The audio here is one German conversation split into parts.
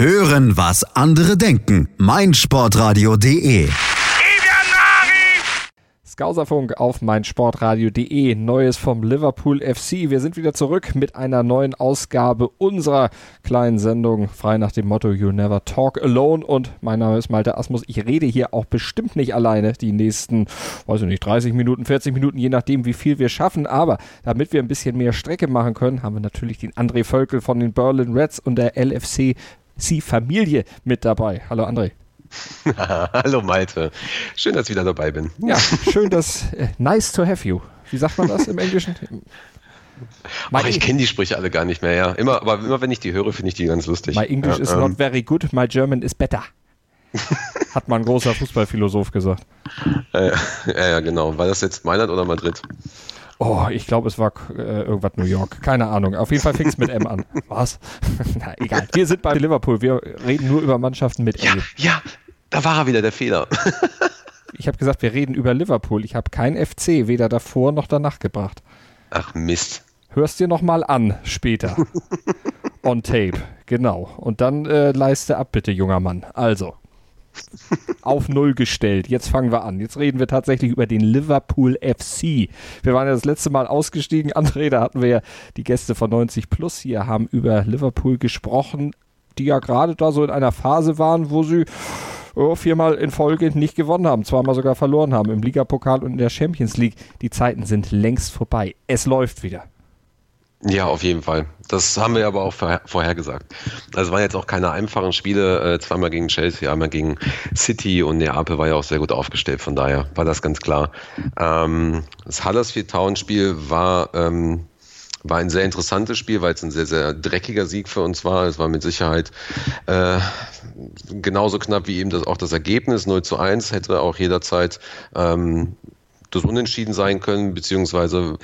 Hören, was andere denken. meinsportradio.de Skauserfunk auf meinsportradio.de. Neues vom Liverpool FC. Wir sind wieder zurück mit einer neuen Ausgabe unserer kleinen Sendung, frei nach dem Motto You Never Talk Alone. Und mein Name ist Malte Asmus. Ich rede hier auch bestimmt nicht alleine die nächsten, weiß ich nicht, 30 Minuten, 40 Minuten, je nachdem, wie viel wir schaffen. Aber damit wir ein bisschen mehr Strecke machen können, haben wir natürlich den André Völkel von den Berlin Reds und der LFC Sie-Familie mit dabei. Hallo André. Hallo Malte. Schön, dass ich wieder dabei bin. Ja, schön, dass. Äh, nice to have you. Wie sagt man das im Englischen? Ach, ich kenne die Sprüche alle gar nicht mehr, ja. Immer, aber immer wenn ich die höre, finde ich die ganz lustig. My English ja, is ähm. not very good, my German is better. Hat mal ein großer Fußballphilosoph gesagt. Äh, ja, ja, genau. War das jetzt Mailand oder Madrid? Oh, ich glaube, es war äh, irgendwas New York. Keine Ahnung. Auf jeden Fall fing es mit M an. Was? Na, egal. Wir sind bei Liverpool. Wir reden nur über Mannschaften mit ja, M. Ja, da war er wieder, der Fehler. ich habe gesagt, wir reden über Liverpool. Ich habe kein FC weder davor noch danach gebracht. Ach Mist. Hörst dir nochmal an später. On tape, genau. Und dann äh, leiste ab, bitte, junger Mann. Also, auf Null gestellt. Jetzt fangen wir an. Jetzt reden wir tatsächlich über den Liverpool FC. Wir waren ja das letzte Mal ausgestiegen. André, da hatten wir ja die Gäste von 90 Plus hier, haben über Liverpool gesprochen, die ja gerade da so in einer Phase waren, wo sie oh, viermal in Folge nicht gewonnen haben, zweimal sogar verloren haben im Ligapokal und in der Champions League. Die Zeiten sind längst vorbei. Es läuft wieder. Ja, auf jeden Fall. Das haben wir aber auch vorhergesagt. Also es waren jetzt auch keine einfachen Spiele, äh, zweimal gegen Chelsea, einmal gegen City und Neapel war ja auch sehr gut aufgestellt, von daher war das ganz klar. Ähm, das Huddersfield Town Spiel war, ähm, war ein sehr interessantes Spiel, weil es ein sehr, sehr dreckiger Sieg für uns war. Es war mit Sicherheit äh, genauso knapp wie eben das, auch das Ergebnis 0 zu 1, hätte auch jederzeit ähm, das Unentschieden sein können, beziehungsweise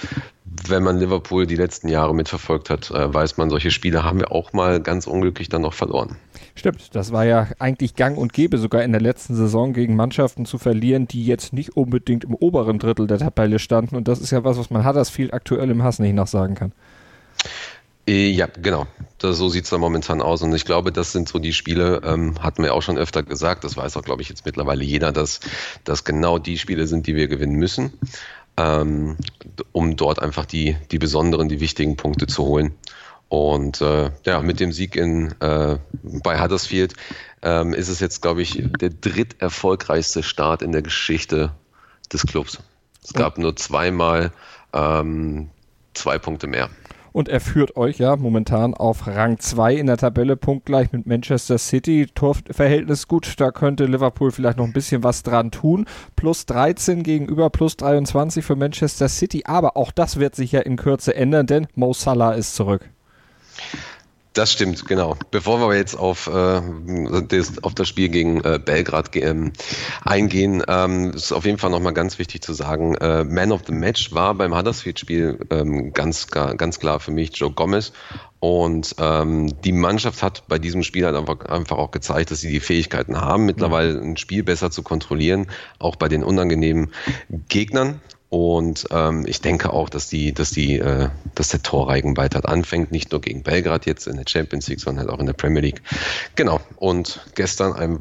wenn man Liverpool die letzten Jahre mitverfolgt hat, äh, weiß man, solche Spiele haben wir auch mal ganz unglücklich dann noch verloren. Stimmt, das war ja eigentlich gang und gäbe, sogar in der letzten Saison gegen Mannschaften zu verlieren, die jetzt nicht unbedingt im oberen Drittel der Tabelle standen. Und das ist ja was, was man Huddersfield aktuell im Hass nicht nachsagen kann. Äh, ja, genau. Das, so sieht es da momentan aus. Und ich glaube, das sind so die Spiele, ähm, hatten wir auch schon öfter gesagt, das weiß auch, glaube ich, jetzt mittlerweile jeder, dass das genau die Spiele sind, die wir gewinnen müssen, ähm, um dort einfach die, die besonderen, die wichtigen Punkte zu holen. Und äh, ja, mit dem Sieg in, äh, bei Huddersfield ähm, ist es jetzt, glaube ich, der dritterfolgreichste Start in der Geschichte des Clubs. Es gab nur zweimal ähm, zwei Punkte mehr und er führt euch ja momentan auf Rang 2 in der Tabelle, punktgleich mit Manchester City. Torverhältnis gut, da könnte Liverpool vielleicht noch ein bisschen was dran tun. Plus 13 gegenüber plus 23 für Manchester City, aber auch das wird sich ja in Kürze ändern, denn Mo Salah ist zurück. Das stimmt, genau. Bevor wir jetzt auf, äh, das, auf das Spiel gegen äh, Belgrad ähm, eingehen, ähm, ist auf jeden Fall nochmal ganz wichtig zu sagen, äh, Man of the Match war beim Huddersfield-Spiel ähm, ganz, ganz klar für mich Joe Gomez. Und ähm, die Mannschaft hat bei diesem Spiel halt einfach, einfach auch gezeigt, dass sie die Fähigkeiten haben, mittlerweile ein Spiel besser zu kontrollieren, auch bei den unangenehmen Gegnern. Und ähm, ich denke auch, dass die, dass die, äh, dass der Torreigen weiter anfängt, nicht nur gegen Belgrad jetzt in der Champions League, sondern halt auch in der Premier League. Genau. Und gestern ein,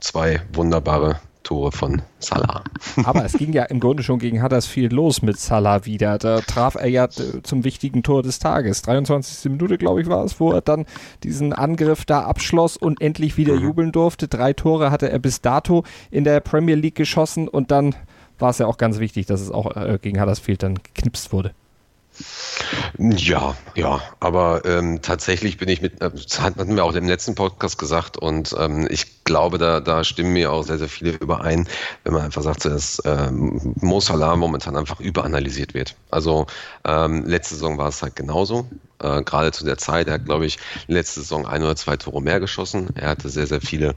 zwei wunderbare Tore von Salah. Aber es ging ja im Grunde schon gegen Huddersfield los mit Salah wieder. Da traf er ja zum wichtigen Tor des Tages. 23. Minute, glaube ich, war es, wo er dann diesen Angriff da abschloss und endlich wieder mhm. jubeln durfte. Drei Tore hatte er bis dato in der Premier League geschossen und dann war es ja auch ganz wichtig, dass es auch äh, gegen Huddersfield dann geknipst wurde. Ja, ja, aber ähm, tatsächlich bin ich mit, äh, das hatten wir auch im letzten Podcast gesagt und ähm, ich glaube, da, da stimmen mir auch sehr, sehr viele überein, wenn man einfach sagt, dass ähm, Mo Salah momentan einfach überanalysiert wird. Also ähm, letzte Saison war es halt genauso, äh, gerade zu der Zeit. Er hat, glaube ich, letzte Saison ein oder zwei Tore mehr geschossen. Er hatte sehr, sehr viele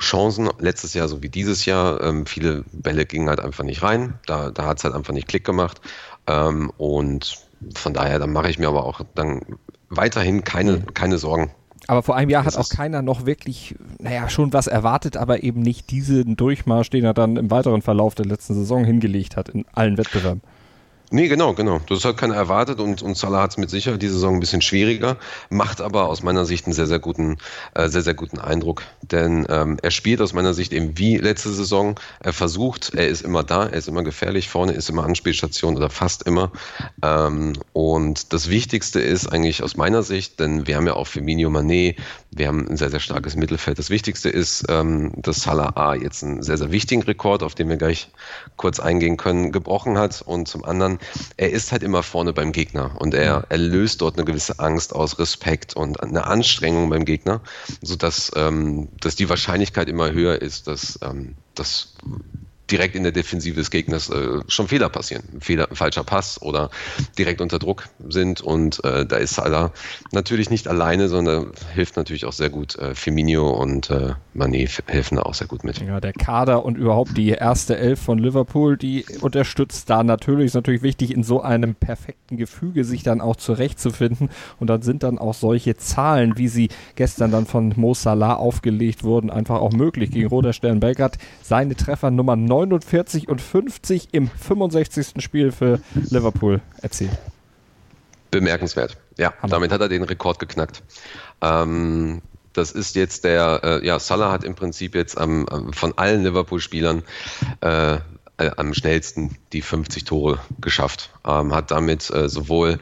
Chancen, letztes Jahr so wie dieses Jahr. Ähm, viele Bälle gingen halt einfach nicht rein. Da, da hat es halt einfach nicht Klick gemacht. Ähm, und von daher, dann mache ich mir aber auch dann weiterhin keine, keine Sorgen. Aber vor einem Jahr hat auch keiner noch wirklich, naja, schon was erwartet, aber eben nicht diesen Durchmarsch, den er dann im weiteren Verlauf der letzten Saison hingelegt hat in allen Wettbewerben. Nee, genau, genau. Das hat keiner erwartet und, und Salah hat es mit Sicherheit diese Saison ein bisschen schwieriger, macht aber aus meiner Sicht einen sehr, sehr guten, äh, sehr, sehr guten Eindruck. Denn ähm, er spielt aus meiner Sicht eben wie letzte Saison. Er versucht, er ist immer da, er ist immer gefährlich, vorne ist immer Anspielstation oder fast immer. Ähm, und das Wichtigste ist eigentlich aus meiner Sicht, denn wir haben ja auch Firmino Manet, wir haben ein sehr, sehr starkes Mittelfeld. Das Wichtigste ist, ähm, dass Salah A jetzt einen sehr, sehr wichtigen Rekord, auf den wir gleich kurz eingehen können, gebrochen hat und zum anderen er ist halt immer vorne beim Gegner und er, er löst dort eine gewisse Angst aus, Respekt und eine Anstrengung beim Gegner, sodass ähm, dass die Wahrscheinlichkeit immer höher ist, dass, ähm, dass direkt in der Defensive des Gegners äh, schon Fehler passieren. Fehler, falscher Pass oder direkt unter Druck sind. Und äh, da ist Salah natürlich nicht alleine, sondern hilft natürlich auch sehr gut. Äh, Firmino und äh, Mané helfen da auch sehr gut mit. Ja, der Kader und überhaupt die erste Elf von Liverpool, die unterstützt da natürlich. Ist natürlich wichtig, in so einem perfekten Gefüge sich dann auch zurechtzufinden. Und dann sind dann auch solche Zahlen, wie sie gestern dann von Mo Salah aufgelegt wurden, einfach auch möglich gegen Stern Belgrad. Seine Treffer Nummer 9 49 und 50 im 65. Spiel für Liverpool erzielt. Bemerkenswert. Ja, Hammer. damit hat er den Rekord geknackt. Ähm, das ist jetzt der, äh, ja, Salah hat im Prinzip jetzt ähm, von allen Liverpool-Spielern äh, äh, am schnellsten die 50 Tore geschafft. Ähm, hat damit äh, sowohl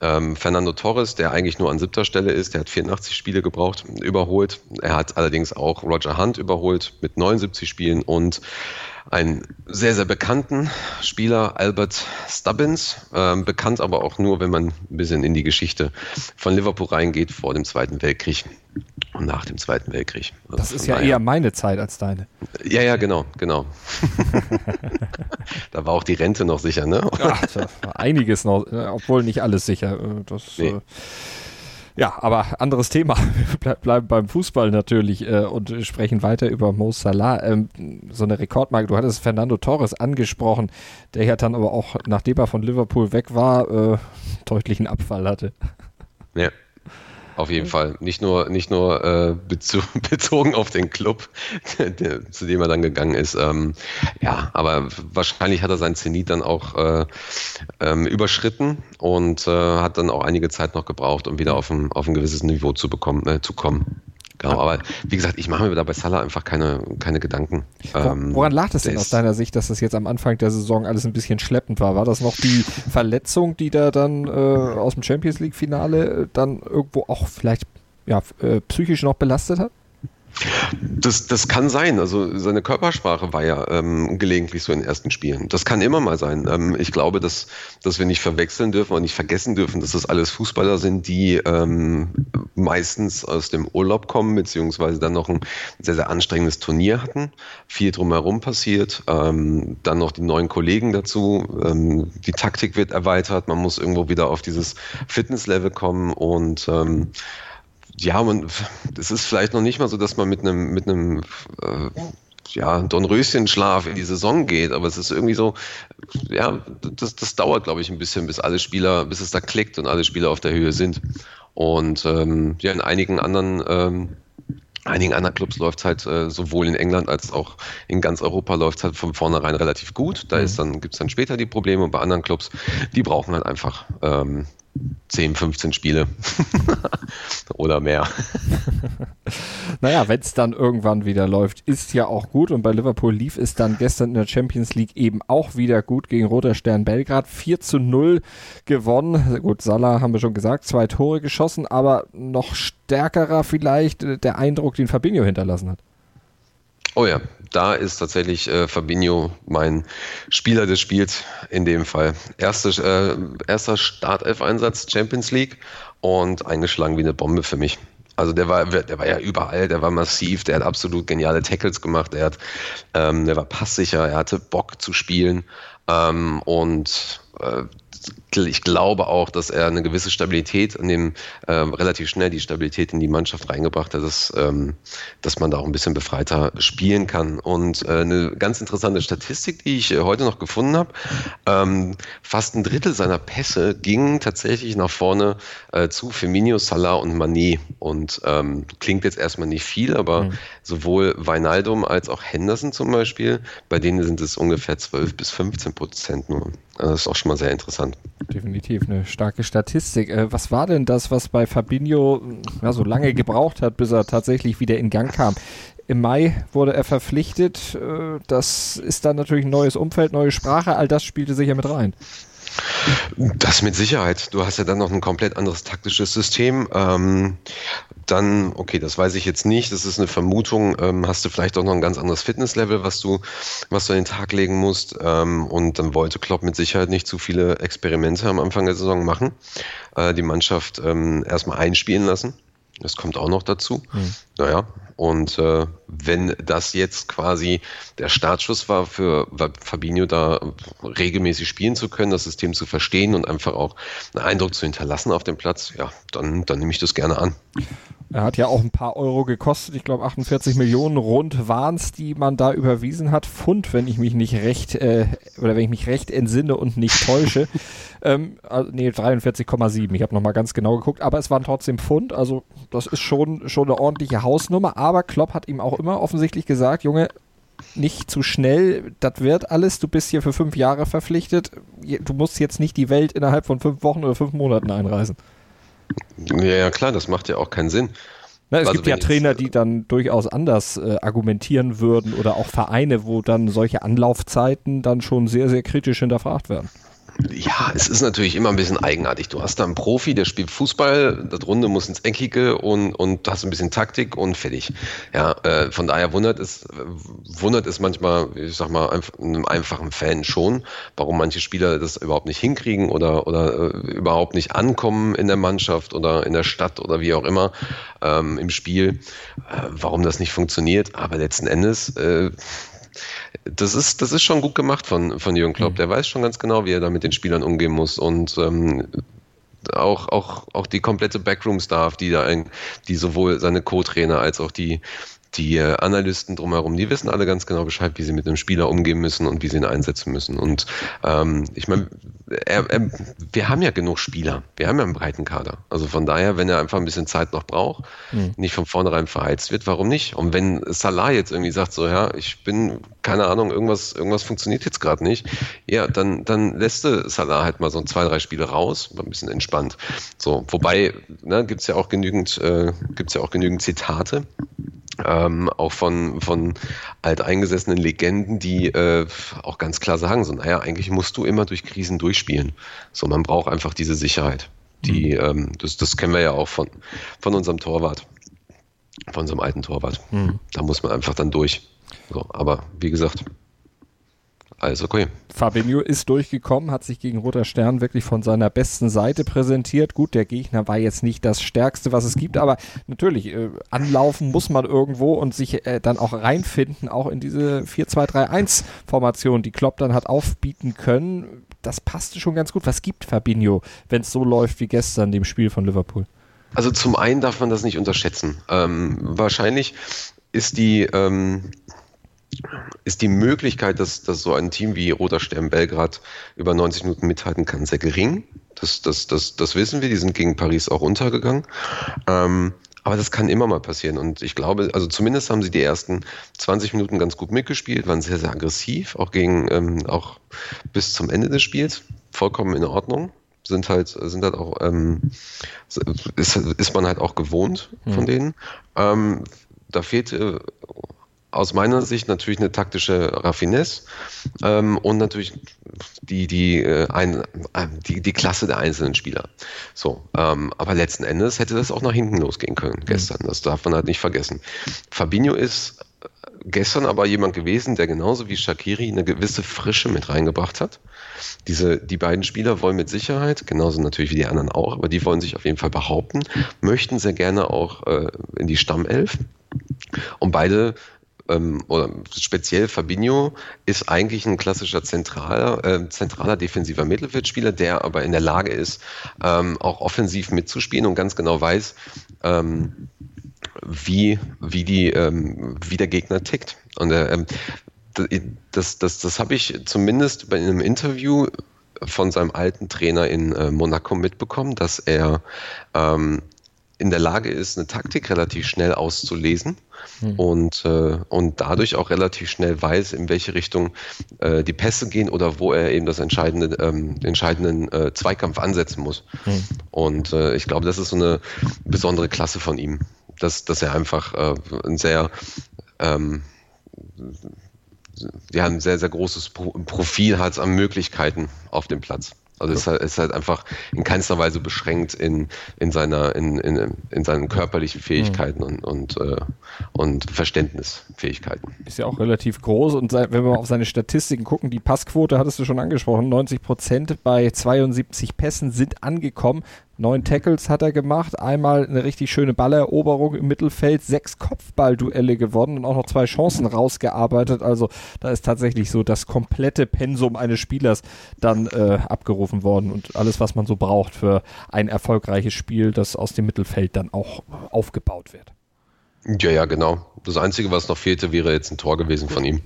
ähm, Fernando Torres, der eigentlich nur an siebter Stelle ist, der hat 84 Spiele gebraucht, überholt. Er hat allerdings auch Roger Hunt überholt mit 79 Spielen und einen sehr, sehr bekannten Spieler, Albert Stubbins, ähm, bekannt aber auch nur, wenn man ein bisschen in die Geschichte von Liverpool reingeht vor dem Zweiten Weltkrieg und nach dem Zweiten Weltkrieg. Also das ist ja daher. eher meine Zeit als deine. Ja, ja, genau, genau. da war auch die Rente noch sicher, ne? Ach, einiges noch, äh, obwohl nicht alles sicher. Äh, das, nee. äh, ja, aber anderes Thema. Wir bleiben beim Fußball natürlich äh, und sprechen weiter über Mo Salah. Ähm, so eine Rekordmarke. Du hattest Fernando Torres angesprochen, der ja dann aber auch, nachdem er von Liverpool weg war, äh, deutlichen Abfall hatte. Ja. Auf jeden Fall. Nicht nur, nicht nur äh, bezo bezogen auf den Club, zu dem er dann gegangen ist. Ähm, ja, aber wahrscheinlich hat er sein Zenit dann auch äh, ähm, überschritten und äh, hat dann auch einige Zeit noch gebraucht, um wieder auf ein, auf ein gewisses Niveau zu, bekommen, äh, zu kommen. Genau, aber wie gesagt, ich mache mir da bei Salah einfach keine, keine Gedanken. Ähm, Woran lag das denn aus deiner Sicht, dass das jetzt am Anfang der Saison alles ein bisschen schleppend war? War das noch die Verletzung, die da dann äh, aus dem Champions League-Finale dann irgendwo auch vielleicht ja, äh, psychisch noch belastet hat? Das, das kann sein. Also seine Körpersprache war ja ähm, gelegentlich so in den ersten Spielen. Das kann immer mal sein. Ähm, ich glaube, dass, dass wir nicht verwechseln dürfen und nicht vergessen dürfen, dass das alles Fußballer sind, die ähm, meistens aus dem Urlaub kommen, beziehungsweise dann noch ein sehr, sehr anstrengendes Turnier hatten. Viel drumherum passiert. Ähm, dann noch die neuen Kollegen dazu. Ähm, die Taktik wird erweitert. Man muss irgendwo wieder auf dieses Fitnesslevel kommen und ähm, ja, man, es ist vielleicht noch nicht mal so, dass man mit einem, mit einem äh, ja, Dornröschenschlaf in die Saison geht, aber es ist irgendwie so, ja, das, das dauert, glaube ich, ein bisschen, bis alle Spieler, bis es da klickt und alle Spieler auf der Höhe sind. Und ähm, ja, in einigen anderen ähm, einigen anderen Clubs läuft es halt äh, sowohl in England als auch in ganz Europa läuft es halt von vornherein relativ gut. Da mhm. ist dann, gibt es dann später die Probleme und bei anderen Clubs, die brauchen halt einfach ähm, 10, 15 Spiele oder mehr. naja, wenn es dann irgendwann wieder läuft, ist ja auch gut. Und bei Liverpool lief es dann gestern in der Champions League eben auch wieder gut gegen Roter Stern Belgrad. 4 zu 0 gewonnen. Gut, Salah haben wir schon gesagt, zwei Tore geschossen, aber noch stärkerer vielleicht der Eindruck, den Fabinho hinterlassen hat. Oh ja, da ist tatsächlich äh, Fabinho mein Spieler des Spiels in dem Fall. Erste, äh, erster Startelf-Einsatz Champions League und eingeschlagen wie eine Bombe für mich. Also der war, der war ja überall, der war massiv, der hat absolut geniale Tackles gemacht, er hat, ähm, der war passsicher, er hatte Bock zu spielen ähm, und äh, ich glaube auch, dass er eine gewisse Stabilität in dem, äh, relativ schnell die Stabilität in die Mannschaft reingebracht hat, dass, ähm, dass man da auch ein bisschen befreiter spielen kann. Und äh, eine ganz interessante Statistik, die ich äh, heute noch gefunden habe, ähm, fast ein Drittel seiner Pässe gingen tatsächlich nach vorne äh, zu Firmino, Salah und Mané. Und ähm, klingt jetzt erstmal nicht viel, aber mhm. sowohl Weinaldum als auch Henderson zum Beispiel, bei denen sind es ungefähr 12 bis 15 Prozent nur. Also das ist auch schon mal sehr interessant. Definitiv eine starke Statistik. Äh, was war denn das, was bei Fabinho ja, so lange gebraucht hat, bis er tatsächlich wieder in Gang kam? Im Mai wurde er verpflichtet. Äh, das ist dann natürlich ein neues Umfeld, neue Sprache. All das spielte sicher mit rein. Das mit Sicherheit. Du hast ja dann noch ein komplett anderes taktisches System. Ähm, dann, okay, das weiß ich jetzt nicht, das ist eine Vermutung, ähm, hast du vielleicht auch noch ein ganz anderes Fitnesslevel, was du, was du an den Tag legen musst. Ähm, und dann wollte Klopp mit Sicherheit nicht zu viele Experimente am Anfang der Saison machen. Äh, die Mannschaft ähm, erstmal einspielen lassen. Das kommt auch noch dazu. Mhm. Naja, und äh, wenn das jetzt quasi der Startschuss war für Fabinho, da regelmäßig spielen zu können, das System zu verstehen und einfach auch einen Eindruck zu hinterlassen auf dem Platz, ja, dann, dann nehme ich das gerne an. Er hat ja auch ein paar Euro gekostet. Ich glaube 48 Millionen rund waren es, die man da überwiesen hat. Pfund, wenn ich mich nicht recht äh, oder wenn ich mich recht entsinne und nicht täusche. ähm, also, nee, 43,7. Ich habe nochmal ganz genau geguckt, aber es waren trotzdem Pfund. Also das ist schon, schon eine ordentliche Hausnummer. Aber Klopp hat ihm auch immer offensichtlich gesagt, Junge, nicht zu schnell, das wird alles, du bist hier für fünf Jahre verpflichtet, du musst jetzt nicht die Welt innerhalb von fünf Wochen oder fünf Monaten einreisen. Ja, ja klar, das macht ja auch keinen Sinn. Na, es also gibt ja Trainer, die dann durchaus anders äh, argumentieren würden oder auch Vereine, wo dann solche Anlaufzeiten dann schon sehr, sehr kritisch hinterfragt werden. Ja, es ist natürlich immer ein bisschen eigenartig. Du hast da einen Profi, der spielt Fußball, das Runde muss ins Eckige und, und hast ein bisschen Taktik und fertig. Ja, äh, von daher wundert es, wundert es manchmal, ich sag mal, einem einfachen Fan schon, warum manche Spieler das überhaupt nicht hinkriegen oder, oder äh, überhaupt nicht ankommen in der Mannschaft oder in der Stadt oder wie auch immer ähm, im Spiel, äh, warum das nicht funktioniert. Aber letzten Endes, äh, das ist, das ist schon gut gemacht von, von Jürgen Klopp. Mhm. Der weiß schon ganz genau, wie er da mit den Spielern umgehen muss. Und ähm, auch, auch, auch die komplette Backroom-Staff, die da ein, die sowohl seine Co-Trainer als auch die, die äh, Analysten drumherum, die wissen alle ganz genau Bescheid, wie sie mit dem Spieler umgehen müssen und wie sie ihn einsetzen müssen. Und ähm, ich meine, wir haben ja genug Spieler, wir haben ja einen breiten Kader. Also von daher, wenn er einfach ein bisschen Zeit noch braucht, mhm. nicht von vornherein verheizt wird, warum nicht? Und wenn Salah jetzt irgendwie sagt, so ja, ich bin, keine Ahnung, irgendwas, irgendwas funktioniert jetzt gerade nicht, ja, dann, dann lässt du Salah halt mal so zwei, drei Spiele raus, ein bisschen entspannt. So, wobei, ne, gibt es ja auch genügend, äh, gibt's ja auch genügend Zitate ähm, auch von, von alteingesessenen Legenden, die äh, auch ganz klar sagen, so, naja, eigentlich musst du immer durch Krisen durchspielen. So, man braucht einfach diese Sicherheit. Die, mhm. ähm, das, das kennen wir ja auch von, von unserem Torwart, von unserem alten Torwart. Mhm. Da muss man einfach dann durch. So, aber wie gesagt, alles okay. Fabinho ist durchgekommen, hat sich gegen Roter Stern wirklich von seiner besten Seite präsentiert. Gut, der Gegner war jetzt nicht das Stärkste, was es gibt, aber natürlich, äh, anlaufen muss man irgendwo und sich äh, dann auch reinfinden, auch in diese 4-2-3-1-Formation, die Klopp dann hat aufbieten können. Das passte schon ganz gut. Was gibt Fabinho, wenn es so läuft wie gestern, dem Spiel von Liverpool? Also zum einen darf man das nicht unterschätzen. Ähm, wahrscheinlich ist die, ähm, ist die Möglichkeit, dass, dass so ein Team wie Roter Stern Belgrad über 90 Minuten mithalten kann, sehr gering. Das, das, das, das wissen wir, die sind gegen Paris auch untergegangen. Ähm, aber das kann immer mal passieren. Und ich glaube, also zumindest haben sie die ersten 20 Minuten ganz gut mitgespielt, waren sehr, sehr aggressiv, auch gegen, ähm, auch bis zum Ende des Spiels. Vollkommen in Ordnung. Sind halt, sind halt auch, ähm, ist, ist man halt auch gewohnt von mhm. denen. Ähm, da fehlte aus meiner Sicht natürlich eine taktische Raffinesse ähm, und natürlich die, die, äh, ein, äh, die, die Klasse der einzelnen Spieler. So, ähm, aber letzten Endes hätte das auch nach hinten losgehen können gestern. Das darf man halt nicht vergessen. Fabinho ist gestern aber jemand gewesen, der genauso wie Shakiri eine gewisse Frische mit reingebracht hat. Diese, die beiden Spieler wollen mit Sicherheit, genauso natürlich wie die anderen auch, aber die wollen sich auf jeden Fall behaupten, möchten sehr gerne auch äh, in die Stammelf. Und beide ähm, oder speziell Fabinho ist eigentlich ein klassischer zentraler, äh, zentraler defensiver Mittelfeldspieler, der aber in der Lage ist, ähm, auch offensiv mitzuspielen und ganz genau weiß, ähm, wie, wie, die, ähm, wie der Gegner tickt. Und äh, das, das, das habe ich zumindest bei einem Interview von seinem alten Trainer in äh, Monaco mitbekommen, dass er ähm, in der Lage ist, eine Taktik relativ schnell auszulesen hm. und, äh, und dadurch auch relativ schnell weiß, in welche Richtung äh, die Pässe gehen oder wo er eben das entscheidende, ähm, entscheidenden äh, Zweikampf ansetzen muss. Hm. Und äh, ich glaube, das ist so eine besondere Klasse von ihm, dass, dass er einfach äh, ein sehr ähm, ja, ein sehr, sehr großes Profil hat an Möglichkeiten auf dem Platz. Also es ist halt, ist halt einfach in keinster Weise beschränkt in, in, seiner, in, in, in seinen körperlichen Fähigkeiten mhm. und, und, äh, und Verständnisfähigkeiten. Ist ja auch relativ groß und wenn wir auf seine Statistiken gucken, die Passquote hattest du schon angesprochen, 90 Prozent bei 72 Pässen sind angekommen. Neun Tackles hat er gemacht, einmal eine richtig schöne Balleroberung im Mittelfeld, sechs Kopfballduelle gewonnen und auch noch zwei Chancen rausgearbeitet. Also da ist tatsächlich so das komplette Pensum eines Spielers dann äh, abgerufen worden und alles, was man so braucht für ein erfolgreiches Spiel, das aus dem Mittelfeld dann auch aufgebaut wird. Ja, ja, genau. Das Einzige, was noch fehlte, wäre jetzt ein Tor gewesen von ihm.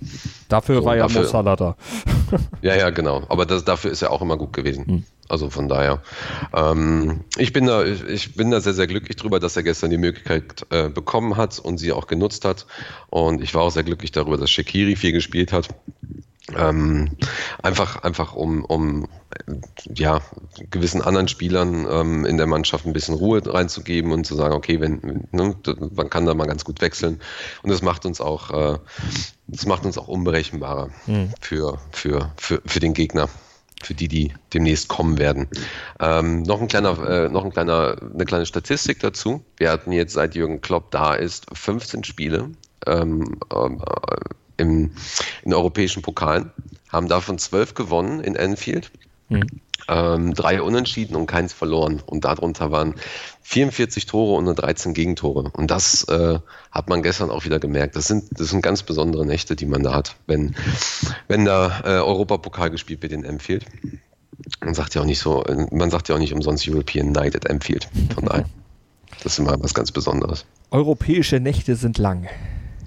Dafür so, war ja Mossala da. ja, ja, genau. Aber das, dafür ist er auch immer gut gewesen. Hm. Also von daher. Ähm, ich, bin da, ich bin da sehr, sehr glücklich drüber, dass er gestern die Möglichkeit äh, bekommen hat und sie auch genutzt hat. Und ich war auch sehr glücklich darüber, dass Shakiri viel gespielt hat. Ähm, einfach, einfach um, um ja, gewissen anderen Spielern ähm, in der Mannschaft ein bisschen Ruhe reinzugeben und zu sagen, okay, wenn, ne, man kann da mal ganz gut wechseln. Und das macht uns auch, äh, das macht uns auch unberechenbarer mhm. für, für, für, für den Gegner für die, die demnächst kommen werden. Ähm, noch ein kleiner, äh, noch ein kleiner, eine kleine Statistik dazu. Wir hatten jetzt seit Jürgen Klopp da ist 15 Spiele ähm, äh, im, in europäischen Pokalen, haben davon 12 gewonnen in Anfield. Mhm. Ähm, drei Unentschieden und keins verloren. Und darunter waren 44 Tore und nur 13 Gegentore. Und das äh, hat man gestern auch wieder gemerkt. Das sind, das sind ganz besondere Nächte, die man da hat, wenn, wenn da äh, Europapokal gespielt wird in Anfield. Man sagt ja auch nicht so, man sagt ja auch nicht umsonst European Night at Anfield. Von daher. Das ist immer was ganz Besonderes. Europäische Nächte sind lang.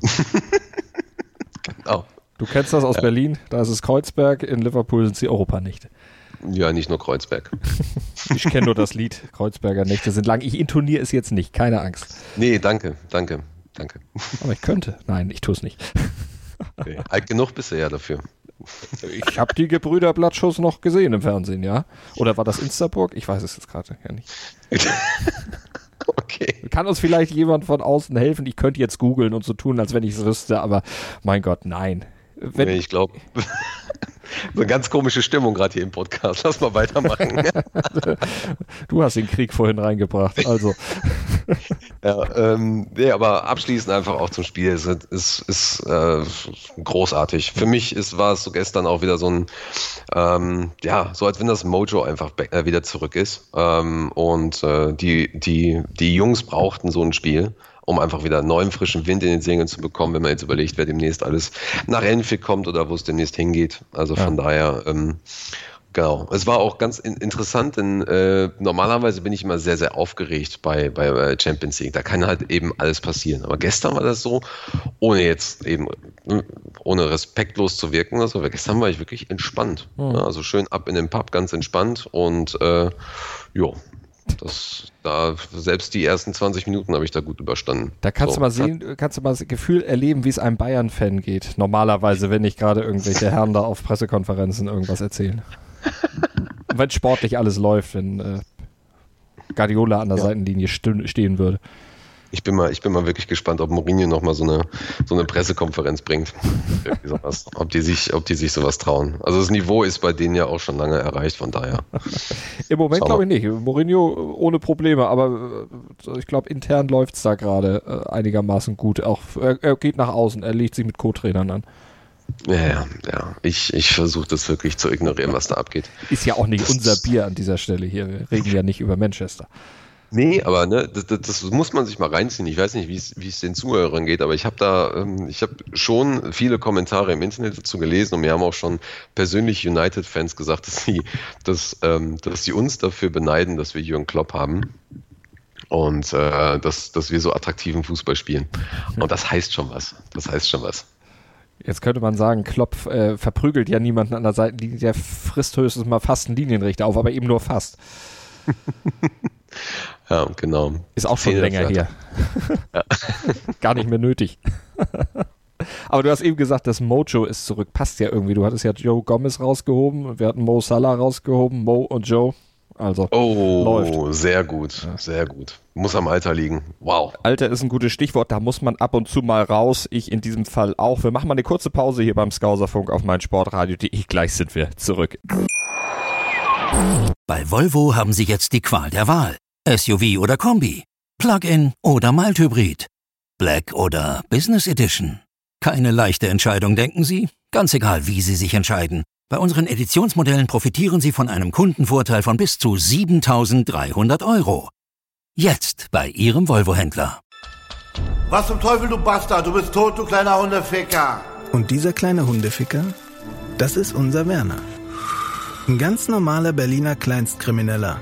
genau. Du kennst das aus ja. Berlin, da ist es Kreuzberg, in Liverpool sind es die Europanächte. Ja, nicht nur Kreuzberg. ich kenne nur das Lied, Kreuzberger Nächte sind lang. Ich intoniere es jetzt nicht, keine Angst. Nee, danke, danke, danke. Aber ich könnte. Nein, ich tue es nicht. Okay. Alt genug bist du ja dafür. Ich habe die Gebrüder Blattschuss noch gesehen im Fernsehen, ja? Oder war das Instaburg? Ich weiß es jetzt gerade ja nicht. Okay. Kann uns vielleicht jemand von außen helfen? Ich könnte jetzt googeln und so tun, als wenn ich es wüsste, aber mein Gott, nein. Wenn, nee, ich glaube, so eine ganz komische Stimmung gerade hier im Podcast. Lass mal weitermachen. du hast den Krieg vorhin reingebracht, also. ja, ähm, nee, aber abschließend einfach auch zum Spiel. Es ist, ist, ist äh, großartig. Für mich ist, war es so gestern auch wieder so ein, ähm, ja, so als wenn das Mojo einfach äh, wieder zurück ist. Ähm, und äh, die, die, die Jungs brauchten so ein Spiel um einfach wieder neuen frischen Wind in den Segeln zu bekommen, wenn man jetzt überlegt, wer demnächst alles nach Enfield kommt oder wo es demnächst hingeht. Also ja. von daher, ähm, Genau. Es war auch ganz in interessant, denn äh, normalerweise bin ich immer sehr, sehr aufgeregt bei, bei äh, Champions League. Da kann halt eben alles passieren. Aber gestern war das so, ohne jetzt eben, ohne respektlos zu wirken. Also gestern war ich wirklich entspannt. Mhm. Also schön ab in den Pub, ganz entspannt und äh, ja, das, da, selbst die ersten 20 Minuten habe ich da gut überstanden. Da kannst so. du mal sehen, kannst du mal das Gefühl erleben, wie es einem Bayern-Fan geht. Normalerweise, wenn nicht gerade irgendwelche Herren da auf Pressekonferenzen irgendwas erzählen. wenn sportlich alles läuft, wenn äh, Guardiola an der ja. Seitenlinie stehen würde. Ich bin mal, ich bin mal wirklich gespannt, ob Mourinho noch mal so eine, so eine Pressekonferenz bringt. ob die sich, ob die sich sowas trauen. Also das Niveau ist bei denen ja auch schon lange erreicht, von daher. Im Moment glaube ich nicht. Mourinho ohne Probleme, aber äh, ich glaube intern läuft es da gerade äh, einigermaßen gut. Auch er, er, geht nach außen, er legt sich mit Co-Trainern an. Ja, ja, ja. Ich, ich versuche das wirklich zu ignorieren, was da abgeht. Ist ja auch nicht das unser Bier an dieser Stelle hier. Wir reden ja nicht über Manchester. Nee, aber ne, das, das, das, muss man sich mal reinziehen. Ich weiß nicht, wie es den Zuhörern geht, aber ich habe da, ähm, ich habe schon viele Kommentare im Internet dazu gelesen und mir haben auch schon persönlich United-Fans gesagt, dass sie, dass, ähm, dass sie uns dafür beneiden, dass wir Jürgen Klopp haben und äh, dass, dass wir so attraktiven Fußball spielen. Und das heißt schon was. Das heißt schon was. Jetzt könnte man sagen, Klopp äh, verprügelt ja niemanden an der Seitenlinie, der frisst höchstens mal fast einen Linienrichter auf, aber eben nur fast. Ja, genau. Ist auch schon länger her. Ja. Gar nicht mehr nötig. Aber du hast eben gesagt, das Mojo ist zurück. Passt ja irgendwie. Du hattest ja Joe Gomez rausgehoben. Wir hatten Mo Salah rausgehoben. Mo und Joe. Also oh, läuft. sehr gut, sehr gut. Muss am Alter liegen. Wow. Alter ist ein gutes Stichwort, da muss man ab und zu mal raus. Ich in diesem Fall auch. Wir machen mal eine kurze Pause hier beim Skauserfunk auf mein Sportradio.de. Gleich sind wir zurück. Bei Volvo haben Sie jetzt die Qual der Wahl. SUV oder Kombi, Plug-in oder Mild-Hybrid, Black oder Business Edition. Keine leichte Entscheidung, denken Sie? Ganz egal, wie Sie sich entscheiden. Bei unseren Editionsmodellen profitieren Sie von einem Kundenvorteil von bis zu 7300 Euro. Jetzt bei Ihrem Volvo-Händler. Was zum Teufel, du Bastard? Du bist tot, du kleiner Hundeficker. Und dieser kleine Hundeficker, das ist unser Werner. Ein ganz normaler Berliner Kleinstkrimineller,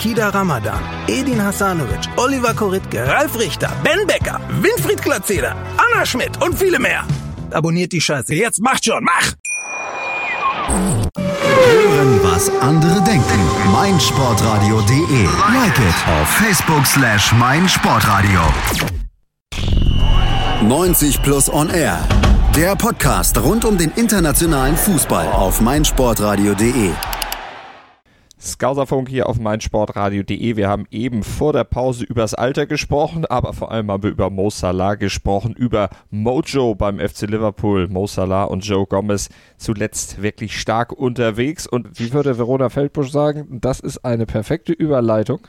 Kida Ramadan, Edin Hasanovic, Oliver Koritke, Ralf Richter, Ben Becker, Winfried Glatzeder, Anna Schmidt und viele mehr. Abonniert die Scheiße. Jetzt macht schon, mach! Hören, was andere denken. meinsportradio.de. Like it auf Facebook slash meinsportradio. 90 Plus On Air. Der Podcast rund um den internationalen Fußball auf meinsportradio.de. Skauserfunk hier auf meinsportradio.de. Wir haben eben vor der Pause übers Alter gesprochen, aber vor allem haben wir über Mo Salah gesprochen, über Mojo beim FC Liverpool. Mo Salah und Joe Gomez zuletzt wirklich stark unterwegs. Und wie würde Verona Feldbusch sagen, das ist eine perfekte Überleitung.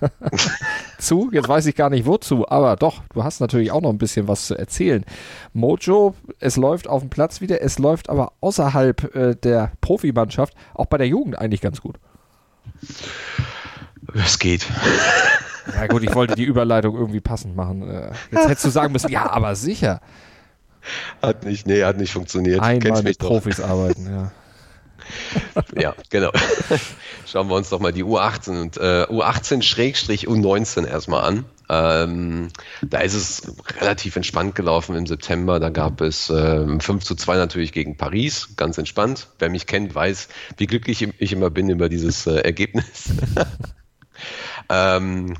zu, jetzt weiß ich gar nicht wozu, aber doch, du hast natürlich auch noch ein bisschen was zu erzählen. Mojo, es läuft auf dem Platz wieder, es läuft aber außerhalb äh, der Profimannschaft, auch bei der Jugend eigentlich ganz gut. Es geht. Ja gut, ich wollte die Überleitung irgendwie passend machen. Äh, jetzt hättest du sagen müssen, ja, aber sicher. Hat nicht, nee, hat nicht funktioniert. Einmal mit Profis doch. arbeiten, ja. ja, genau. Schauen wir uns doch mal die U18 und äh, U18-U19 erstmal an. Ähm, da ist es relativ entspannt gelaufen im September. Da gab es äh, 5 zu 2 natürlich gegen Paris, ganz entspannt. Wer mich kennt, weiß, wie glücklich ich immer bin über dieses äh, Ergebnis. ähm,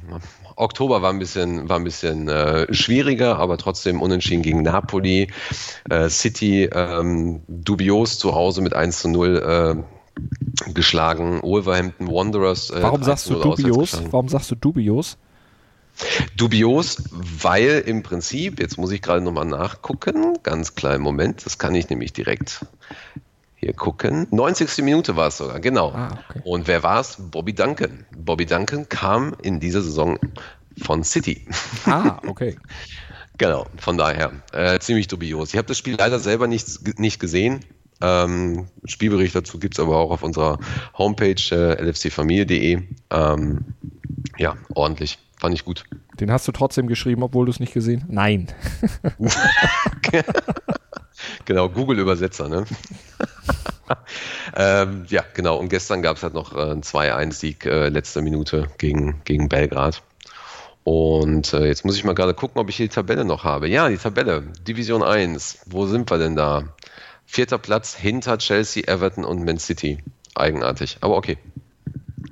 Oktober war ein bisschen, war ein bisschen äh, schwieriger, aber trotzdem unentschieden gegen Napoli. Äh, City ähm, dubios zu Hause mit 1 zu 0 äh, geschlagen. Wolverhampton Wanderers. Äh, Warum sagst du dubios? Warum sagst du dubios? Dubios, weil im Prinzip, jetzt muss ich gerade nochmal nachgucken, ganz kleinen Moment, das kann ich nämlich direkt hier gucken. 90. Minute war es sogar, genau. Ah, okay. Und wer war es? Bobby Duncan. Bobby Duncan kam in dieser Saison von City. Ah, okay. genau, von daher äh, ziemlich dubios. Ich habe das Spiel leider selber nicht, nicht gesehen. Ähm, Spielbericht dazu gibt es aber auch auf unserer Homepage äh, lfcfamilie.de. Ähm, ja, ordentlich. Fand ich gut. Den hast du trotzdem geschrieben, obwohl du es nicht gesehen hast? Nein. genau, Google-Übersetzer, ne? ähm, ja, genau. Und gestern gab es halt noch äh, einen 2-1-Sieg äh, letzte Minute gegen, gegen Belgrad. Und äh, jetzt muss ich mal gerade gucken, ob ich hier die Tabelle noch habe. Ja, die Tabelle. Division 1. Wo sind wir denn da? Vierter Platz hinter Chelsea, Everton und Man City. Eigenartig. Aber okay.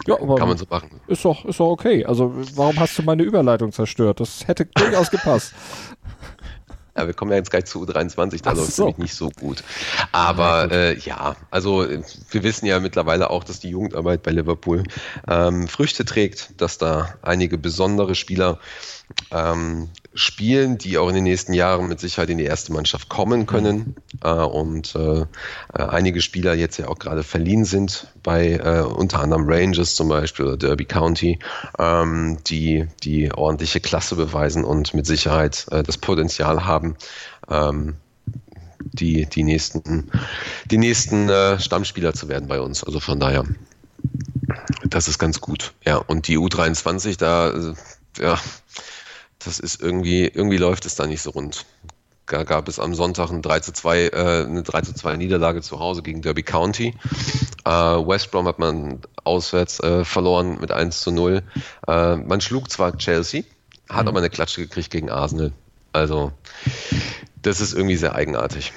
Ja, aber Kann man so machen. Ist doch, ist doch okay. Also, warum hast du meine Überleitung zerstört? Das hätte durchaus gepasst. Ja, wir kommen ja jetzt gleich zu U23, da läuft es nämlich nicht so gut. Aber ja, äh, ja, also wir wissen ja mittlerweile auch, dass die Jugendarbeit bei Liverpool ähm, Früchte trägt, dass da einige besondere Spieler ähm, spielen, die auch in den nächsten Jahren mit Sicherheit in die erste Mannschaft kommen können. Mhm. Äh, und äh, einige Spieler jetzt ja auch gerade verliehen sind bei äh, unter anderem Rangers zum Beispiel oder Derby County, ähm, die die ordentliche Klasse beweisen und mit Sicherheit äh, das Potenzial haben, ähm, die, die nächsten, die nächsten äh, Stammspieler zu werden bei uns. Also von daher, das ist ganz gut. Ja, und die U23, da, äh, ja, das ist irgendwie, irgendwie läuft es da nicht so rund. Da gab es am Sonntag ein 3 zu 2, äh, eine 3 zu 2 Niederlage zu Hause gegen Derby County. Äh, West Brom hat man auswärts äh, verloren mit 1 zu 0. Äh, man schlug zwar Chelsea, hat mhm. aber eine Klatsche gekriegt gegen Arsenal. Also, das ist irgendwie sehr eigenartig.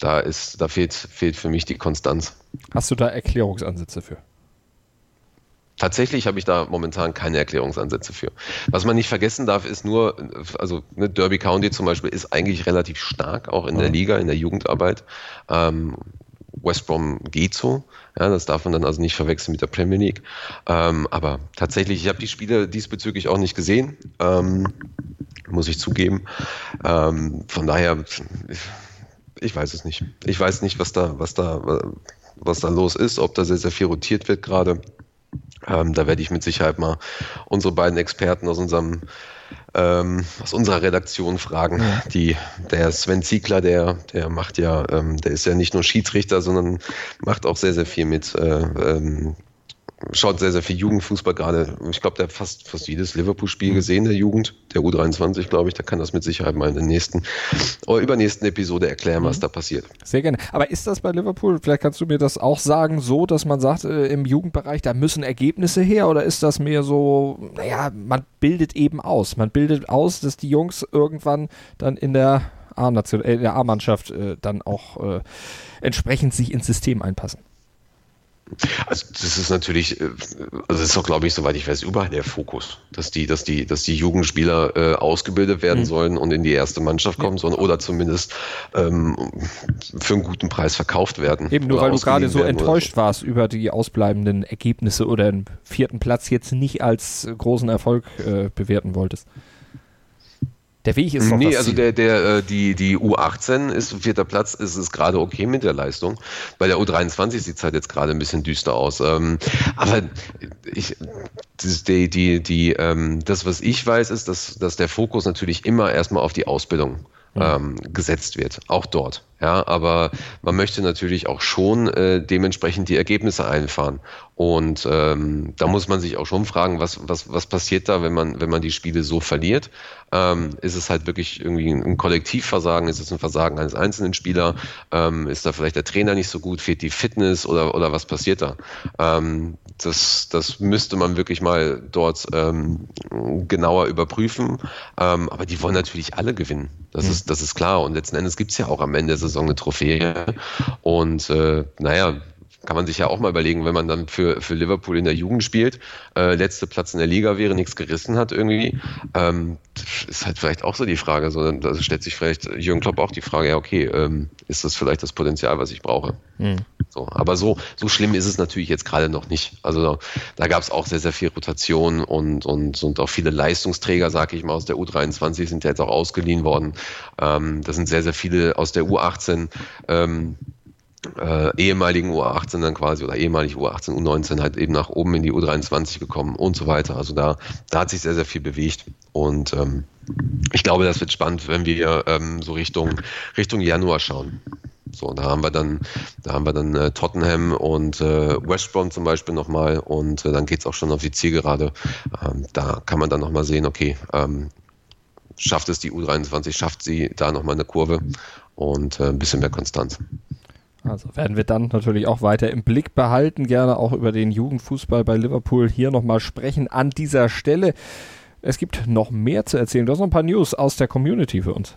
Da, ist, da fehlt, fehlt für mich die Konstanz. Hast du da Erklärungsansätze für? Tatsächlich habe ich da momentan keine Erklärungsansätze für. Was man nicht vergessen darf, ist nur, also ne, Derby County zum Beispiel ist eigentlich relativ stark, auch in der Liga, in der Jugendarbeit. Ähm, West Brom geht so. Ja, das darf man dann also nicht verwechseln mit der Premier League. Ähm, aber tatsächlich, ich habe die Spiele diesbezüglich auch nicht gesehen, ähm, muss ich zugeben. Ähm, von daher, ich, ich, weiß es nicht. Ich weiß nicht, was da, was da, was da los ist, ob da sehr, sehr viel rotiert wird gerade. Ähm, da werde ich mit Sicherheit mal unsere beiden Experten aus unserem ähm, aus unserer Redaktion fragen. Die, der Sven Ziegler, der, der macht ja, ähm, der ist ja nicht nur Schiedsrichter, sondern macht auch sehr, sehr viel mit äh, ähm, schaut sehr, sehr viel Jugendfußball gerade. Ich glaube, der hat fast, fast jedes Liverpool-Spiel gesehen, der Jugend, der U23, glaube ich. Der kann das mit Sicherheit mal in der nächsten oder übernächsten Episode erklären, was mhm. da passiert. Sehr gerne. Aber ist das bei Liverpool, vielleicht kannst du mir das auch sagen, so, dass man sagt, äh, im Jugendbereich, da müssen Ergebnisse her oder ist das mehr so, naja, man bildet eben aus. Man bildet aus, dass die Jungs irgendwann dann in der A-Mannschaft äh, dann auch äh, entsprechend sich ins System einpassen. Also das ist natürlich, äh, also das ist doch, glaube ich, soweit ich weiß, überall der Fokus, dass die, dass die, dass die Jugendspieler äh, ausgebildet werden mhm. sollen und in die erste Mannschaft kommen sollen oder zumindest ähm, für einen guten Preis verkauft werden. Eben nur weil du gerade so enttäuscht so. warst über die ausbleibenden Ergebnisse oder den vierten Platz jetzt nicht als großen Erfolg äh, bewerten wolltest. Der Weg ist doch Nee, also der, der, äh, die, die U18 ist vierter Platz, ist es gerade okay mit der Leistung. Bei der U23 sieht es halt jetzt gerade ein bisschen düster aus. Ähm, aber ich, das, die, die, die, ähm, das, was ich weiß, ist, dass, dass der Fokus natürlich immer erstmal auf die Ausbildung ähm, gesetzt wird, auch dort. Ja, aber man möchte natürlich auch schon äh, dementsprechend die Ergebnisse einfahren. Und ähm, da muss man sich auch schon fragen, was, was, was passiert da, wenn man, wenn man die Spiele so verliert? Ähm, ist es halt wirklich irgendwie ein Kollektivversagen? Ist es ein Versagen eines einzelnen Spielers? Ähm, ist da vielleicht der Trainer nicht so gut? Fehlt die Fitness oder, oder was passiert da? Ähm, das, das müsste man wirklich mal dort ähm, genauer überprüfen. Ähm, aber die wollen natürlich alle gewinnen. Das, mhm. ist, das ist klar. Und letzten Endes gibt es ja auch am Ende der Saison eine Trophäe. Und äh, naja, kann man sich ja auch mal überlegen, wenn man dann für, für Liverpool in der Jugend spielt, äh, letzte Platz in der Liga wäre, nichts gerissen hat irgendwie, ähm, ist halt vielleicht auch so die Frage. So, da stellt sich vielleicht Jürgen Klopp auch die Frage, ja okay, ähm, ist das vielleicht das Potenzial, was ich brauche? Mhm. So, aber so, so schlimm ist es natürlich jetzt gerade noch nicht. Also da gab es auch sehr, sehr viel Rotation und, und, und auch viele Leistungsträger, sage ich mal, aus der U23 sind ja jetzt auch ausgeliehen worden. Ähm, das sind sehr, sehr viele aus der U18. Ähm, äh, ehemaligen U18 dann quasi oder ehemalig U18, U19 halt eben nach oben in die U23 gekommen und so weiter. Also da, da hat sich sehr, sehr viel bewegt und ähm, ich glaube, das wird spannend, wenn wir ähm, so Richtung, Richtung Januar schauen. So, da haben wir dann, da haben wir dann äh, Tottenham und äh, West Brom zum Beispiel nochmal und äh, dann geht es auch schon auf die Zielgerade. Ähm, da kann man dann nochmal sehen, okay, ähm, schafft es die U23, schafft sie da nochmal eine Kurve und äh, ein bisschen mehr Konstanz. Also werden wir dann natürlich auch weiter im Blick behalten, gerne auch über den Jugendfußball bei Liverpool hier nochmal sprechen an dieser Stelle. Es gibt noch mehr zu erzählen. Du hast noch ein paar News aus der Community für uns.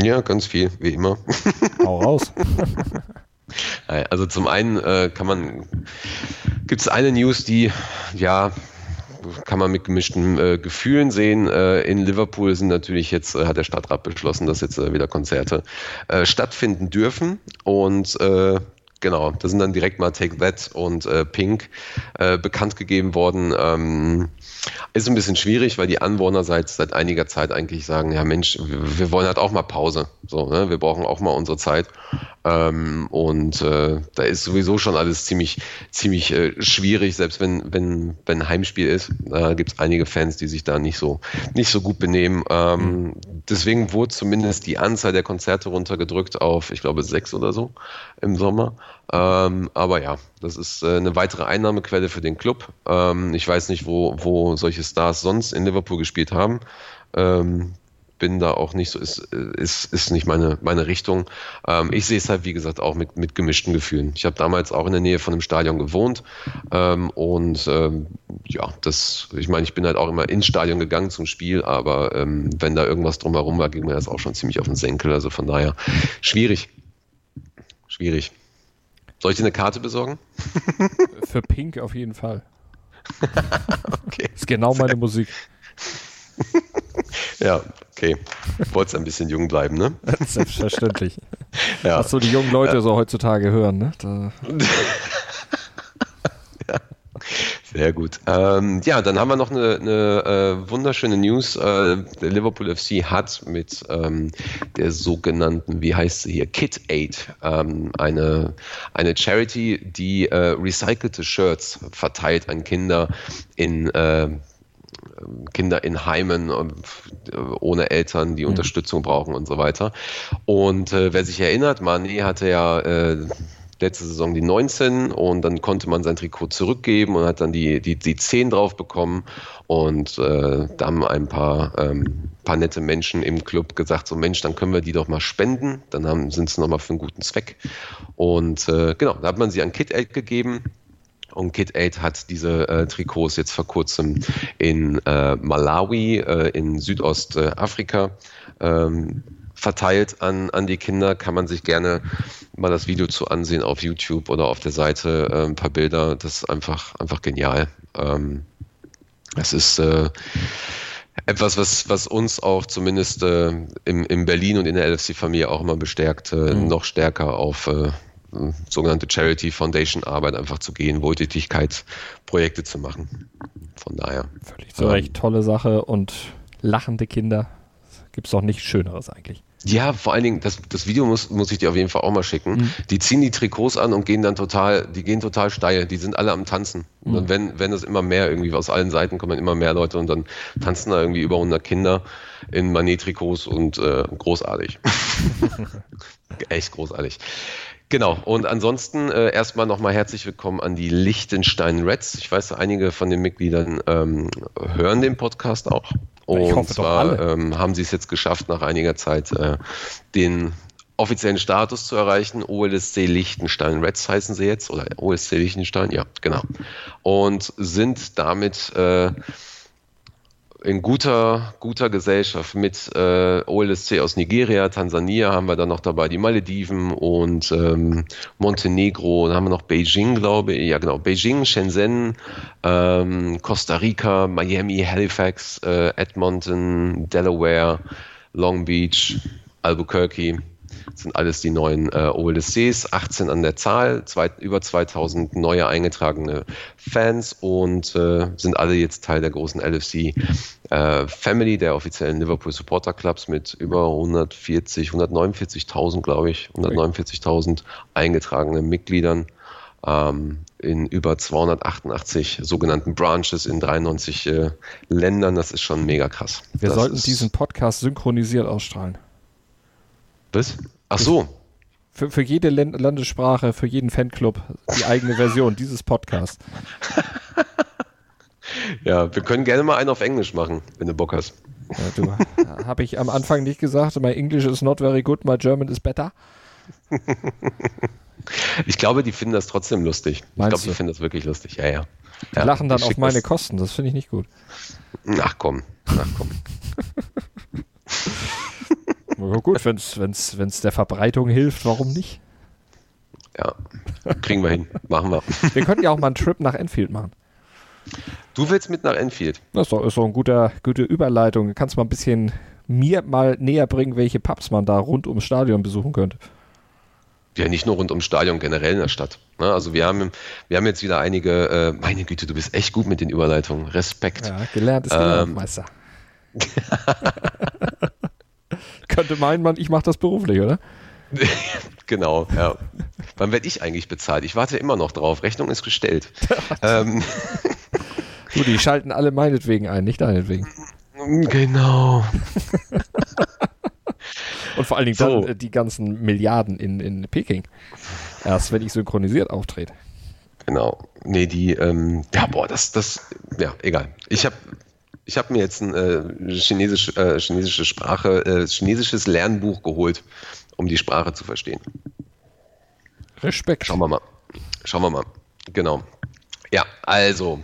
Ja, ganz viel, wie immer. Hau raus. also zum einen äh, kann man, gibt es eine News, die ja kann man mit gemischten äh, Gefühlen sehen. Äh, in Liverpool sind natürlich jetzt, äh, hat der Stadtrat beschlossen, dass jetzt äh, wieder Konzerte äh, stattfinden dürfen. Und äh, genau, da sind dann direkt mal Take That und Pink bekannt gegeben worden. Ähm, ist ein bisschen schwierig, weil die Anwohner seit, seit einiger Zeit eigentlich sagen, ja Mensch, wir, wir wollen halt auch mal Pause. So, ne? Wir brauchen auch mal unsere Zeit. Ähm, und äh, da ist sowieso schon alles ziemlich, ziemlich äh, schwierig, selbst wenn, wenn, wenn Heimspiel ist. Da gibt es einige Fans, die sich da nicht so, nicht so gut benehmen. Ähm, deswegen wurde zumindest die Anzahl der Konzerte runtergedrückt auf, ich glaube, sechs oder so im Sommer. Ähm, aber ja, das ist äh, eine weitere Einnahmequelle für den Club. Ähm, ich weiß nicht, wo, wo solche Stars sonst in Liverpool gespielt haben. Ähm, bin da auch nicht so, ist, ist, ist nicht meine, meine Richtung. Ähm, ich sehe es halt, wie gesagt, auch mit, mit gemischten Gefühlen. Ich habe damals auch in der Nähe von einem Stadion gewohnt ähm, und ähm, ja, das, ich meine, ich bin halt auch immer ins Stadion gegangen zum Spiel, aber ähm, wenn da irgendwas drumherum war, ging mir das auch schon ziemlich auf den Senkel. Also von daher schwierig. Schwierig. Soll ich dir eine Karte besorgen? Für Pink auf jeden Fall. okay. Ist genau meine Musik. Ja, okay. Wolltest ein bisschen jung bleiben, ne? Selbstverständlich. Ja. Was so die jungen Leute so heutzutage hören, ne? Da, Sehr gut. Ähm, ja, dann haben wir noch eine, eine äh, wunderschöne News. Äh, der Liverpool FC hat mit ähm, der sogenannten, wie heißt sie hier, Kit Aid, ähm, eine, eine Charity, die äh, recycelte Shirts verteilt an Kinder in äh, Kinder in Heimen äh, ohne Eltern, die Unterstützung brauchen und so weiter. Und äh, wer sich erinnert, Mané hatte ja äh, letzte Saison die 19 und dann konnte man sein Trikot zurückgeben und hat dann die, die, die 10 drauf bekommen. Und äh, da haben ein paar, ähm, paar nette Menschen im Club gesagt, so Mensch, dann können wir die doch mal spenden. Dann haben, sind sie nochmal für einen guten Zweck. Und äh, genau, da hat man sie an Kid Aid gegeben. Und Kid Aid hat diese äh, Trikots jetzt vor kurzem in äh, Malawi, äh, in Südostafrika, ähm, verteilt an, an die Kinder. Kann man sich gerne mal das Video zu ansehen auf YouTube oder auf der Seite, äh, ein paar Bilder. Das ist einfach, einfach genial. Ähm, es ist äh, etwas, was, was uns auch zumindest äh, im, in Berlin und in der LFC-Familie auch immer bestärkt, äh, Mhm. noch stärker auf äh, sogenannte Charity Foundation Arbeit einfach zu gehen, Wohltätigkeitsprojekte zu machen. Von daher. völlig zu Recht. Tolle Sache und lachende Kinder. Gibt es doch nichts Schöneres eigentlich. Ja, vor allen Dingen, das, das Video muss, muss ich dir auf jeden Fall auch mal schicken. Mhm. Die ziehen die Trikots an und gehen dann total, die gehen total steil. Die sind alle am Tanzen. Mhm. Und wenn, wenn es immer mehr irgendwie aus allen Seiten kommen immer mehr Leute und dann tanzen da irgendwie über 100 Kinder in Manet-Trikots und äh, großartig. Echt großartig. Genau, und ansonsten äh, erstmal nochmal herzlich willkommen an die Liechtenstein Reds. Ich weiß, einige von den Mitgliedern ähm, hören den Podcast auch. Und zwar. Ähm, haben sie es jetzt geschafft, nach einiger Zeit äh, den offiziellen Status zu erreichen. OLSC Liechtenstein Reds heißen sie jetzt, oder OSC Liechtenstein, ja, genau. Und sind damit äh, in guter, guter Gesellschaft mit äh, OLSC aus Nigeria, Tansania haben wir dann noch dabei, die Malediven und ähm, Montenegro. Dann haben wir noch Beijing, glaube ich. Ja, genau. Beijing, Shenzhen, ähm, Costa Rica, Miami, Halifax, äh, Edmonton, Delaware, Long Beach, Albuquerque. Das sind alles die neuen äh, OLSCs, 18 an der Zahl, zwei, über 2000 neue eingetragene Fans und äh, sind alle jetzt Teil der großen LFC äh, Family, der offiziellen Liverpool Supporter Clubs mit über 140, 149.000, glaube ich, 149.000 eingetragenen Mitgliedern ähm, in über 288 sogenannten Branches in 93 äh, Ländern. Das ist schon mega krass. Wir das sollten diesen Podcast synchronisiert ausstrahlen. Was? Ach so. Für, für jede Landessprache, für jeden Fanclub die eigene Version dieses Podcasts. Ja, wir können gerne mal einen auf Englisch machen, wenn du Bock hast. Ja, du, habe ich am Anfang nicht gesagt, my English is not very good, my German is better. Ich glaube, die finden das trotzdem lustig. Ich Meinst glaube, die finden das wirklich lustig. Ja, ja. Die ja lachen dann ich auf meine das- Kosten, das finde ich nicht gut. Ach komm, ach komm. Aber gut, wenn es der Verbreitung hilft, warum nicht? Ja, kriegen wir hin. Machen wir. Wir könnten ja auch mal einen Trip nach Enfield machen. Du willst mit nach Enfield. Das ist doch, ist doch eine guter, gute Überleitung. Du kannst mal ein bisschen mir mal näher bringen, welche Pubs man da rund ums Stadion besuchen könnte. Ja, nicht nur rund ums Stadion, generell in der Stadt. Ne, Also wir haben, wir haben jetzt wieder einige, äh, meine Güte, du bist echt gut mit den Überleitungen. Respekt. Ja, gelernt ist gelernt, Ähm. Meister. Könnte meinen, man, ich mache das beruflich, oder? Genau, ja. Wann werde ich eigentlich bezahlt? Ich warte immer noch drauf. Rechnung ist gestellt. ähm, Du, die schalten alle meinetwegen ein, nicht deinetwegen. genau. Und vor allen Dingen So. dann äh, die ganzen Milliarden in, in Peking. Erst wenn ich synchronisiert auftrete. Genau. Nee, die, ähm, ja, boah, das, das, ja, egal. Ich habe ich hab mir jetzt ein äh, chinesisch, äh, chinesische Sprache, äh, chinesisches Lernbuch geholt, um die Sprache zu verstehen. Respekt. Schauen wir mal. Schauen wir mal. Genau. Ja, also,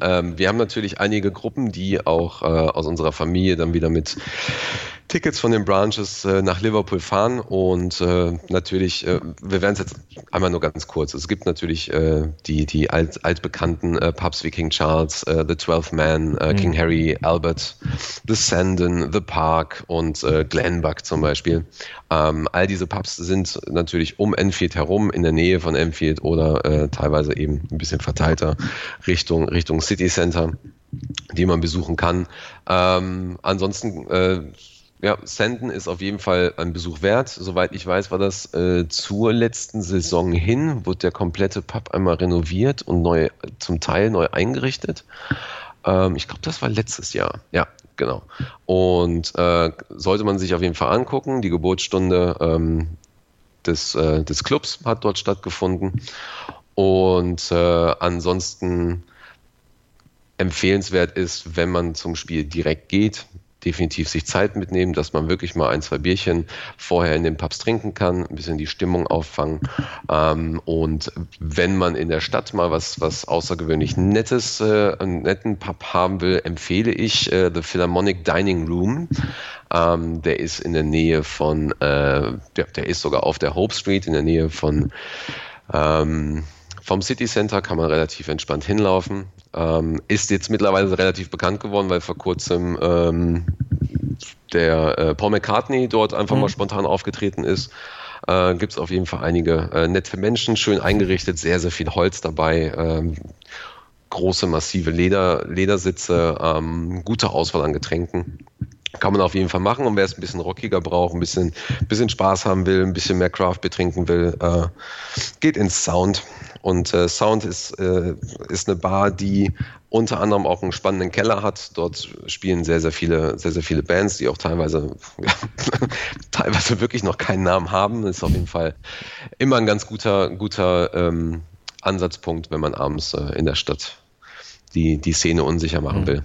ähm, wir haben natürlich einige Gruppen, die auch äh, aus unserer Familie dann wieder mit Tickets von den Branches äh, nach Liverpool fahren und äh, natürlich, äh, wir werden es jetzt einmal nur ganz kurz. Es gibt natürlich äh, die, die alt, altbekannten äh, Pubs wie King Charles, äh, The Twelfth Man, äh, King Harry, Albert, The Sandon, The Park und Glenbuck zum Beispiel. Ähm, all diese Pubs sind natürlich um Enfield herum, in der Nähe von Enfield oder teilweise eben ein bisschen verteilter Richtung, Richtung City Center, die man besuchen kann. Ähm, ansonsten, äh, ja, Sandon ist auf jeden Fall ein Besuch wert. Soweit ich weiß, war das äh, zur letzten Saison hin, wurde der komplette Pub einmal renoviert und neu, zum Teil neu eingerichtet. Ähm, ich glaube, das war letztes Jahr. Ja, genau. Und äh, sollte man sich auf jeden Fall angucken. Die Geburtsstunde ähm, des, äh, des Clubs hat dort stattgefunden. Und äh, ansonsten empfehlenswert ist, wenn man zum Spiel direkt geht, definitiv sich Zeit mitnehmen, dass man wirklich mal ein, zwei Bierchen vorher in den Pubs trinken kann, ein bisschen die Stimmung auffangen. Ähm, und wenn man in der Stadt mal was, was außergewöhnlich Nettes, äh, einen netten Pub haben will, empfehle ich äh, The Philharmonic Dining Room. Ähm, der ist in der Nähe von, äh, der, der ist sogar auf der Hope Street, in der Nähe von ähm, vom City Center kann man relativ entspannt hinlaufen. Ähm, ist jetzt mittlerweile relativ bekannt geworden, weil vor kurzem ähm, der äh, Paul McCartney dort einfach mal spontan aufgetreten ist. Äh, Gibt es auf jeden Fall einige äh, nette Menschen, schön eingerichtet, sehr, sehr viel Holz dabei. Ähm, große, massive Leder, Ledersitze, ähm, gute Auswahl an Getränken. Kann man auf jeden Fall machen. Und wer es ein bisschen rockiger braucht, ein bisschen, bisschen Spaß haben will, ein bisschen mehr Craft betrinken will, äh, geht ins Sound. Und äh, Sound ist, äh, ist eine Bar, die unter anderem auch einen spannenden Keller hat. Dort spielen sehr, sehr viele, sehr, sehr viele Bands, die auch teilweise, teilweise wirklich noch keinen Namen haben. Das ist auf jeden Fall immer ein ganz guter, guter ähm, Ansatzpunkt, wenn man abends äh, in der Stadt die, die Szene unsicher machen will.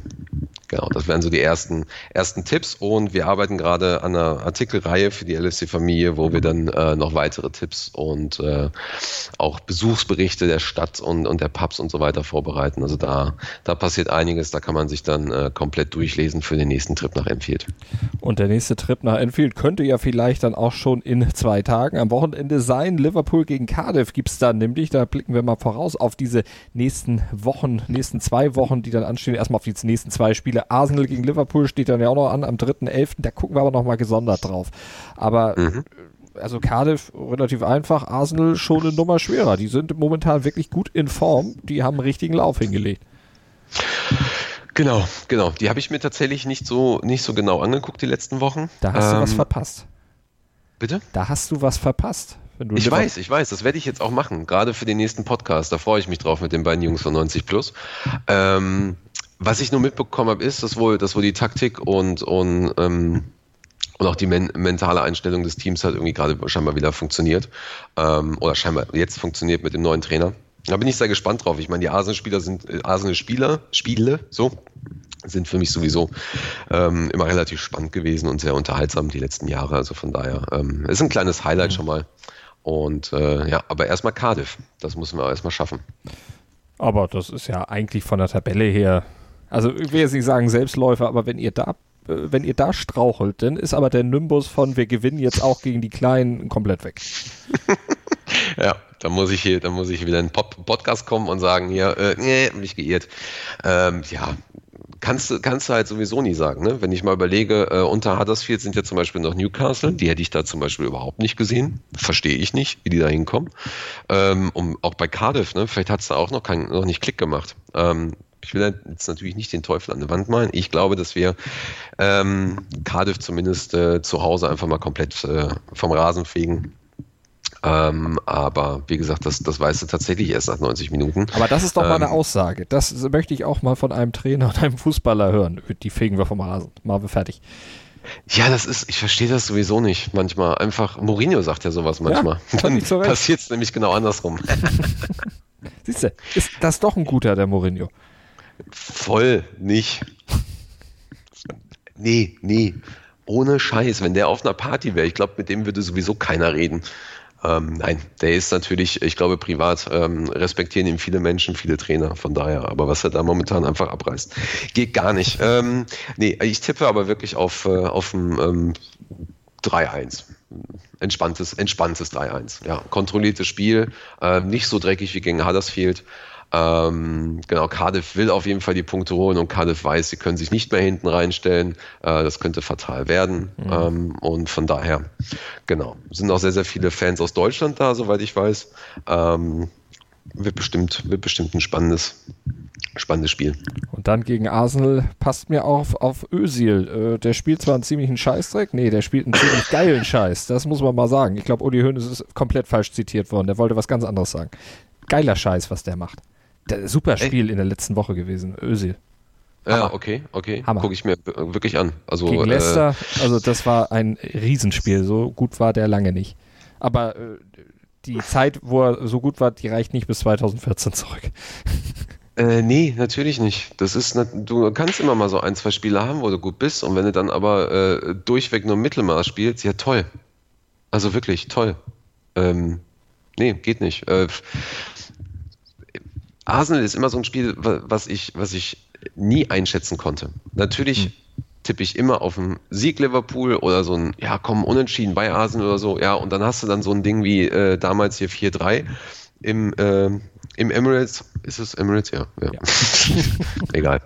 Genau, das wären so die ersten, ersten Tipps und wir arbeiten gerade an einer Artikelreihe für die LFC-Familie, wo wir dann äh, noch weitere Tipps und äh, auch Besuchsberichte der Stadt und, und der Pubs und so weiter vorbereiten. Also da, da passiert einiges, da kann man sich dann äh, komplett durchlesen für den nächsten Trip nach Enfield. Und der nächste Trip nach Enfield könnte ja vielleicht dann auch schon in zwei Tagen am Wochenende sein. Liverpool gegen Cardiff gibt es dann nämlich. Da blicken wir mal voraus auf diese nächsten Wochen, nächsten zwei Wochen, die dann anstehen. Erstmal auf die nächsten zwei Spiele. Arsenal gegen Liverpool steht dann ja auch noch an am 3.11. Da gucken wir aber nochmal gesondert drauf. Aber also Cardiff relativ einfach, Arsenal schon eine Nummer schwerer. Die sind momentan wirklich gut in Form. Die haben einen richtigen Lauf hingelegt. Genau, genau. Die habe ich mir tatsächlich nicht so, nicht so genau angeguckt die letzten Wochen. Da hast du was Ähm, verpasst. Bitte? Da hast du was verpasst. Ich Liverpool- weiß, ich weiß, das werde ich jetzt auch machen, gerade für den nächsten Podcast. Da freue ich mich drauf mit den beiden Jungs von 90 Plus. Ähm, was ich nur mitbekommen habe, ist, dass wohl, dass wohl die Taktik und, und, ähm, und auch die men mentale Einstellung des Teams hat irgendwie gerade scheinbar wieder funktioniert. Ähm, oder scheinbar jetzt funktioniert mit dem neuen Trainer. Da bin ich sehr gespannt drauf. Ich meine, die Arsenal-Spieler sind äh, Arsenal-Spieler, Spiele, so, sind für mich sowieso ähm, immer relativ spannend gewesen und sehr unterhaltsam die letzten Jahre. Also von daher ähm, ist ein kleines Highlight schon mal. Und äh, ja, aber erstmal Cardiff. Das müssen wir erstmal schaffen. Aber das ist ja eigentlich von der Tabelle her, also ich will jetzt nicht sagen Selbstläufer, aber wenn ihr da, äh, wenn ihr da strauchelt, dann ist aber der Nimbus von wir gewinnen jetzt auch gegen die Kleinen komplett weg. Ja, da muss ich hier, da muss ich wieder in den Podcast kommen und sagen, hier, äh, nee, mich geirrt. Ähm, ja, kannst du, kannst du halt sowieso nie sagen, ne? Wenn ich mal überlege, äh, unter Huddersfield sind ja zum Beispiel noch Newcastle, die hätte ich da zum Beispiel überhaupt nicht gesehen. Verstehe ich nicht, wie die da hinkommen. Ähm, auch bei Cardiff, ne? Vielleicht hat es da auch noch, kein, noch nicht Klick gemacht. Ähm, ich will jetzt natürlich nicht den Teufel an der Wand malen. Ich glaube, dass wir ähm, Cardiff zumindest äh, zu Hause einfach mal komplett äh, vom Rasen fegen Ähm, aber wie gesagt, das, das weißt du tatsächlich erst nach 90 Minuten. Aber das ist doch mal eine Ähm, Aussage. Das möchte ich auch mal von einem Trainer und einem Fußballer hören. Die fegen wir vom Rasen. Machen wir fertig. Ja, das ist, ich verstehe das sowieso nicht manchmal. Einfach, Mourinho sagt ja sowas manchmal. zu Recht. passiert es nämlich genau andersrum. Siehst du, ist das doch ein guter, der Mourinho. Voll nicht. Nee, nee. Ohne Scheiß. Wenn der auf einer Party wäre, ich glaube, mit dem würde sowieso keiner reden. Ähm, nein, der ist natürlich, ich glaube, privat ähm, respektieren ihn viele Menschen, viele Trainer, von daher. Aber was er da momentan einfach abreißt, geht gar nicht. Ähm, nee, ich tippe aber wirklich auf, äh, auf ein ähm, 3-1. Entspanntes, entspanntes 3-1. Ja, kontrolliertes Spiel, äh, nicht so dreckig wie gegen Huddersfield. Ähm, genau, Cardiff will auf jeden Fall die Punkte holen und Cardiff weiß, sie können sich nicht mehr hinten reinstellen. Äh, das könnte fatal werden. Ähm, und von daher, genau, sind auch sehr, sehr viele Fans aus Deutschland da, soweit ich weiß. Ähm, wird bestimmt, wird bestimmt ein spannendes, spannendes Spiel. Und dann gegen Arsenal passt mir auf, auf Özil. Äh, der spielt zwar einen ziemlichen Scheißdreck, nee, der spielt einen ziemlich geilen Scheiß. Das muss man mal sagen. Ich glaube, Uli Hoeneß ist komplett falsch zitiert worden. Der wollte was ganz anderes sagen. Geiler Scheiß, was der macht. Super Spiel in der letzten Woche gewesen, Özil. Ja, okay, okay. Hammer. Gucke ich mir wirklich an. Also, Gegen äh, Leicester, also das war ein Riesenspiel. So gut war der lange nicht. Aber äh, die Zeit, wo er so gut war, die reicht nicht bis 2014 zurück. Äh, nee, natürlich nicht. Das ist, du kannst immer mal so ein, zwei Spiele haben, wo du gut bist und wenn du dann aber äh, durchweg nur Mittelmaß spielst, ja toll. Also wirklich toll. Ähm, nee, geht nicht. Äh, Arsenal ist immer so ein Spiel, wa- was ich, was ich nie einschätzen konnte. Natürlich tippe ich immer auf einen Sieg Liverpool oder so ein, ja komm, unentschieden bei Arsenal oder so, ja, und dann hast du dann so ein Ding wie äh, damals hier 4-3 im, äh, im Emirates, ist es Emirates? Ja, ja. Egal.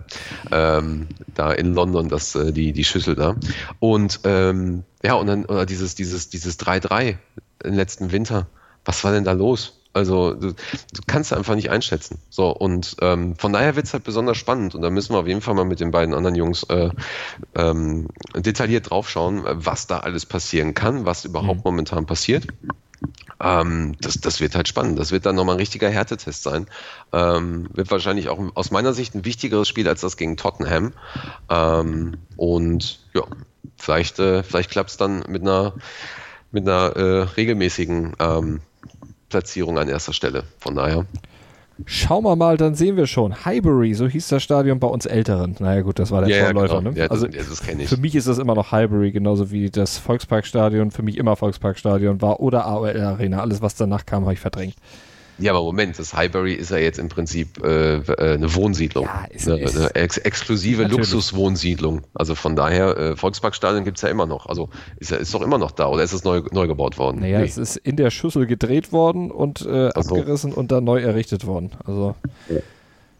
Ähm, da in London, das, äh, die, die Schüssel da. Und ähm, ja, und dann oder dieses, dieses, dieses 3-3 im letzten Winter. Was war denn da los? Also du, du kannst einfach nicht einschätzen. So, und ähm, von daher wird es halt besonders spannend. Und da müssen wir auf jeden Fall mal mit den beiden anderen Jungs äh, ähm, detailliert draufschauen, was da alles passieren kann, was überhaupt momentan passiert. Ähm, das, das wird halt spannend. Das wird dann nochmal ein richtiger Härtetest sein. Ähm, wird wahrscheinlich auch aus meiner Sicht ein wichtigeres Spiel als das gegen Tottenham. Ähm, und ja, vielleicht, äh, vielleicht klappt es dann mit einer, mit einer äh, regelmäßigen ähm, Platzierung an erster Stelle. Von daher. Schauen wir mal, dann sehen wir schon. Highbury, so hieß das Stadion bei uns Älteren. Naja gut, das war der Ja, ja, Vorläufer. genau. ne? Ja, das- also ja, das ich. Für mich ist das immer noch Highbury, genauso wie das Volksparkstadion für mich immer Volksparkstadion war oder AOL Arena. Alles, was danach kam, habe ich verdrängt. Ja, aber Moment, das Highbury ist ja jetzt im Prinzip äh, äh, eine Wohnsiedlung. Ja, ist- eine, ist- eine ex exklusive. Luxuswohnsiedlung. Also von daher, äh, Volksparkstadion gibt's ja immer noch. Also ist, ist doch immer noch da oder ist es neu, neu gebaut worden? Naja, Nee. es ist in der Schüssel gedreht worden und äh, so. abgerissen und dann neu errichtet worden. Also,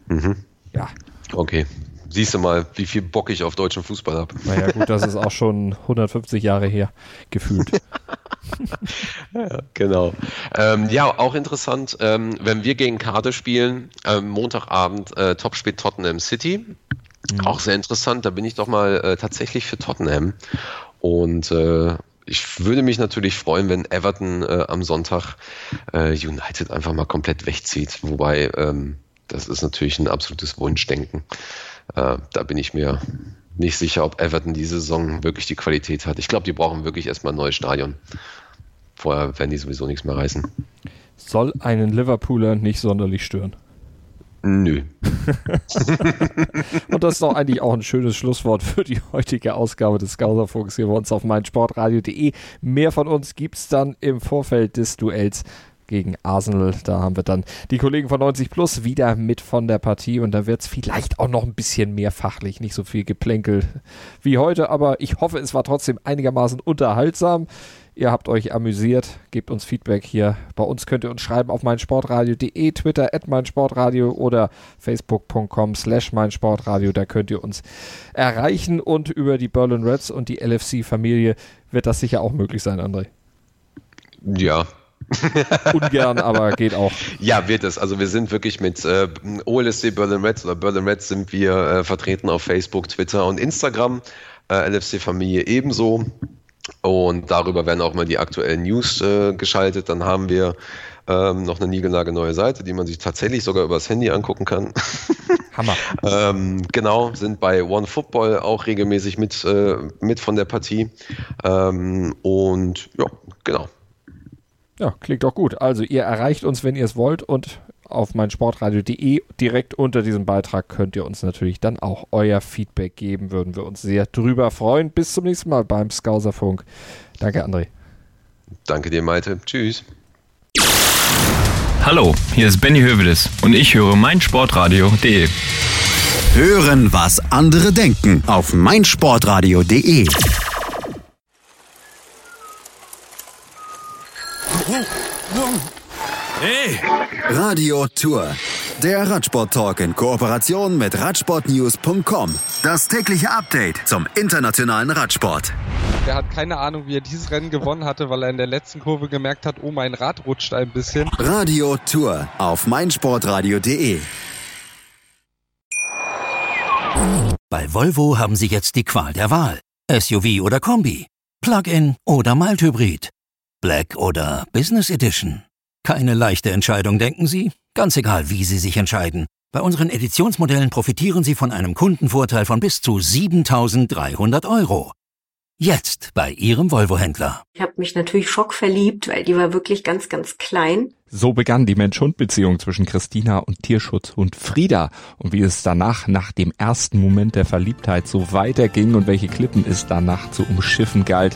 Mhm. ja. Okay. Siehst du mal, wie viel Bock ich auf deutschen Fußball habe. Naja, gut, das ist auch schon 150 Jahre her, gefühlt. Genau. Ähm, ja, auch interessant, ähm, wenn wir gegen Karte spielen, ähm, Montagabend äh, Topspiel Tottenham City. Auch sehr interessant, da bin ich doch mal äh, tatsächlich für Tottenham. Und äh, ich würde mich natürlich freuen, wenn Everton äh, am Sonntag äh, United einfach mal komplett wegzieht. Wobei, ähm, das ist natürlich ein absolutes Wunschdenken. Äh, da bin ich mir nicht sicher, ob Everton diese Saison wirklich die Qualität hat. Ich glaube, die brauchen wirklich erstmal ein neues Stadion. Vorher werden die sowieso nichts mehr reißen. Soll einen Liverpooler nicht sonderlich stören. Nö. Und das ist doch eigentlich auch ein schönes Schlusswort für die heutige Ausgabe des Skauserfunks hier bei uns auf meinsportradio.de. Mehr von uns gibt es dann im Vorfeld des Duells gegen Arsenal. Da haben wir dann die Kollegen von 90 Plus wieder mit von der Partie und da wird es vielleicht auch noch ein bisschen mehr fachlich, nicht so viel Geplänkel wie heute, aber ich hoffe, es war trotzdem einigermaßen unterhaltsam. Ihr habt euch amüsiert, gebt uns Feedback hier. Bei uns könnt ihr uns schreiben auf meinsportradio.de, Twitter at meinsportradio oder facebook.com slash meinsportradio. Da könnt ihr uns erreichen und über die Berlin Reds und die LFC-Familie wird das sicher auch möglich sein, André. Ja. Ungern, aber geht auch. Ja, wird es. Also wir sind wirklich mit äh, OLSC Berlin Reds oder Berlin Reds sind wir äh, vertreten auf Facebook, Twitter und Instagram. Äh, LFC Familie ebenso. Und darüber werden auch mal die aktuellen News äh, geschaltet. Dann haben wir ähm, noch eine niegelnagelneue Seite, die man sich tatsächlich sogar übers Handy angucken kann. Hammer. ähm, genau, sind bei One Football auch regelmäßig mit, äh, mit von der Partie. Ähm, und ja, genau. Ja, klingt doch gut. Also ihr erreicht uns, wenn ihr es wollt und auf meinsportradio.de direkt unter diesem Beitrag könnt ihr uns natürlich dann auch euer Feedback geben. Würden wir uns sehr drüber freuen. Bis zum nächsten Mal beim Skauserfunk. Danke, André. Danke dir, Malte. Tschüss. Hallo, hier ist Benny Hövedes und ich höre meinsportradio.de. Hören, was andere denken auf meinsportradio.de. Hey! Radio Tour. Der Radsport-Talk in Kooperation mit Radsportnews.com. Das tägliche Update zum internationalen Radsport. Er hat keine Ahnung, wie er dieses Rennen gewonnen hatte, weil er in der letzten Kurve gemerkt hat, oh, mein Rad rutscht ein bisschen. Radio Tour auf meinsportradio.de. Bei Volvo haben Sie jetzt die Qual der Wahl. SUV oder Kombi, Plug-in oder Mild-Hybrid, Black oder Business Edition. Keine leichte Entscheidung, denken Sie? Ganz egal, wie Sie sich entscheiden. Bei unseren Editionsmodellen profitieren Sie von einem Kundenvorteil von bis zu 7300 Euro. Jetzt bei Ihrem Volvo-Händler. Ich habe mich natürlich schockverliebt, weil die war wirklich ganz, ganz klein. So begann die Mensch-Hund-Beziehung zwischen Christina und Tierschutzhund Frieda. Und wie es danach, nach dem ersten Moment der Verliebtheit, so weiterging und welche Klippen es danach zu umschiffen galt,